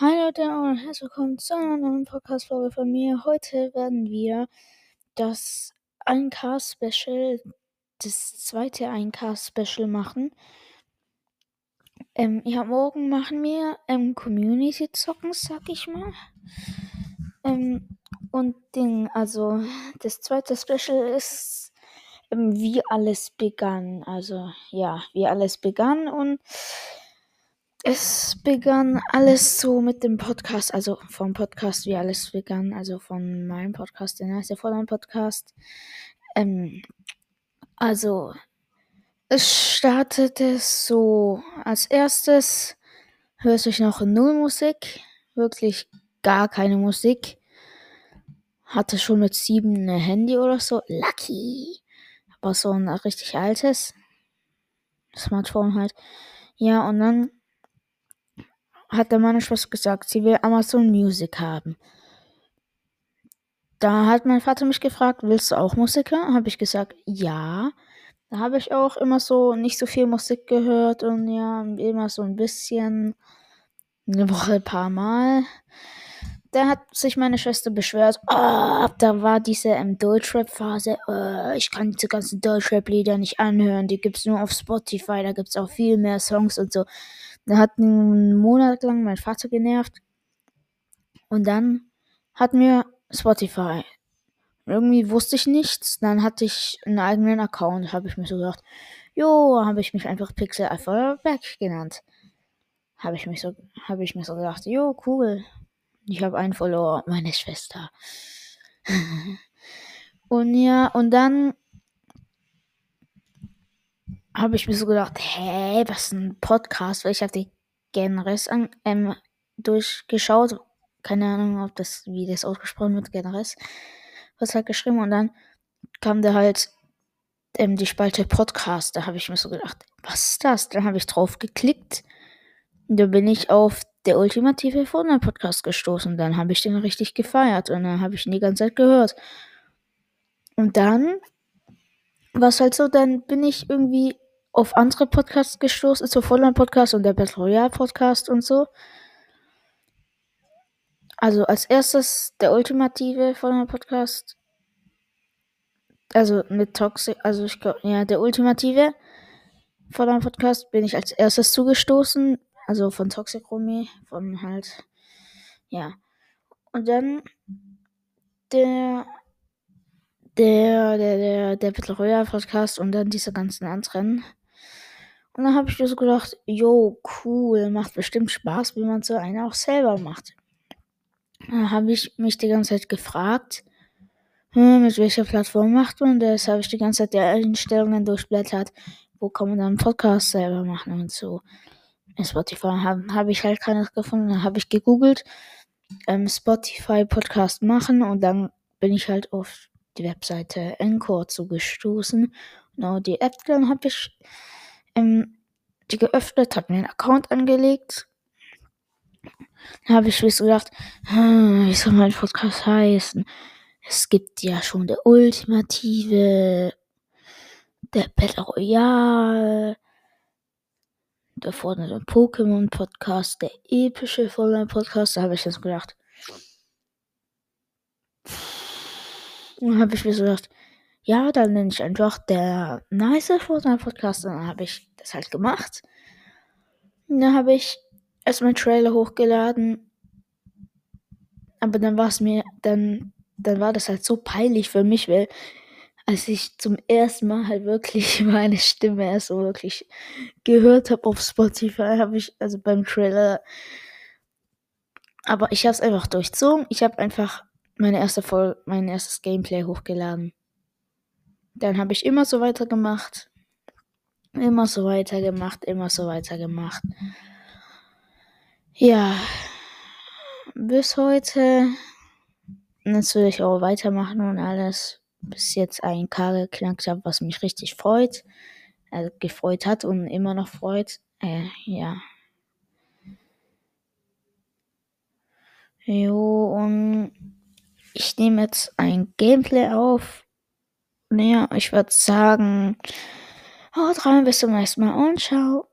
Hi Leute und herzlich willkommen zu einer neuen Podcast-Folge von mir. Heute werden wir das 1K-Special, das zweite 1K-Special machen. Ähm, ja, morgen machen wir ähm, Community-Zocken, sag ich mal. Ähm, und Ding, also das zweite Special ist, ähm, wie alles begann. Also ja, wie alles begann und es begann alles so mit dem Podcast, also vom Podcast, wie alles begann, also von meinem Podcast, den heißt der Vollen Podcast. Ähm, also, es startete so, als erstes hörte ich noch null Musik, wirklich gar keine Musik. Hatte schon mit sieben ein Handy oder so, lucky. Aber so ein richtig altes Smartphone halt. Ja, und dann hat der meine Schwester gesagt, sie will Amazon Music haben. Da hat mein Vater mich gefragt, willst du auch Musik hören? Habe ich gesagt, ja. Da habe ich auch immer so nicht so viel Musik gehört und ja, immer so ein bisschen. Eine Woche ein paar Mal. Da hat sich meine Schwester beschwert, oh, da war diese ähm, Deutschrap-Phase, oh, ich kann diese ganzen Deutschrap-Lieder nicht anhören, die gibt es nur auf Spotify, da gibt es auch viel mehr Songs und so. Da hat einen Monat lang mein Vater genervt. Und dann hatten wir Spotify. Irgendwie wusste ich nichts. Dann hatte ich einen eigenen Account. Habe ich mir so gedacht, jo, habe ich mich einfach Pixel Alphabet genannt. Habe ich mich so, habe ich mir so gedacht, jo, cool. Ich habe einen Follower, meine Schwester. und ja, und dann habe ich mir so gedacht, hä, was ist ein Podcast? Weil ich habe die Genres an, ähm, durchgeschaut. Keine Ahnung, ob das, wie das ausgesprochen wird, Genres. Was halt geschrieben und dann kam da halt ähm, die Spalte Podcast. Da habe ich mir so gedacht, was ist das? Dann habe ich drauf geklickt. Und da bin ich auf der ultimative Fortnite-Podcast gestoßen. Dann habe ich den richtig gefeiert und dann habe ich ihn die ganze Zeit gehört. Und dann war es halt so, dann bin ich irgendwie auf andere Podcasts gestoßen, so Vollland Podcast und der Battle Royale Podcast und so. Also als erstes der ultimative Vollland Podcast. Also mit Toxic, also ich glaube, ja, der ultimative Vollland Podcast bin ich als erstes zugestoßen. Also von Toxic Romy, von halt, ja. Und dann der der, der, der, der Battle Royale Podcast und dann diese ganzen anderen. Und dann habe ich mir so gedacht, jo, cool, macht bestimmt Spaß, wie man so einen auch selber macht. Dann habe ich mich die ganze Zeit gefragt, hm, mit welcher Plattform macht man das? Habe ich die ganze Zeit die Einstellungen durchblättert, wo kann man dann einen Podcast selber machen und so. Spotify habe hab ich halt keines gefunden. Dann habe ich gegoogelt, ähm, Spotify Podcast machen und dann bin ich halt auf die Webseite Encore zugestoßen. Genau, die App, dann habe ich ähm, die geöffnet, habe mir einen Account angelegt. Dann habe ich mir so gedacht, hm, wie soll mein Podcast heißen? Es gibt ja schon der ultimative, der Battle Royale, der vorne der Pokémon Podcast, der epische Fortnite Podcast. Da habe ich jetzt gedacht. dann habe ich mir so gedacht, ja, dann nenne ich einfach der nice Fortnite Podcast. Und dann habe ich das halt gemacht. Und dann habe ich erstmal einen Trailer hochgeladen. Aber dann war es mir, dann, dann war das halt so peinlich für mich, weil als ich zum ersten Mal halt wirklich meine Stimme erst so wirklich gehört habe auf Spotify, habe ich, also beim Trailer, aber ich habe es einfach durchzogen. Ich habe einfach meine erste Folge, mein erstes Gameplay hochgeladen. Dann habe ich immer so weitergemacht. Immer so weitergemacht, immer so weitergemacht. Ja. Bis heute. Natürlich auch weitermachen und alles. Bis jetzt ein K geknackt habe, was mich richtig freut. Also gefreut hat und immer noch freut. Äh, ja. Jo, und ich nehme jetzt ein Gameplay auf. Naja, ich würde sagen, haut rein, bis zum nächsten Mal und ciao.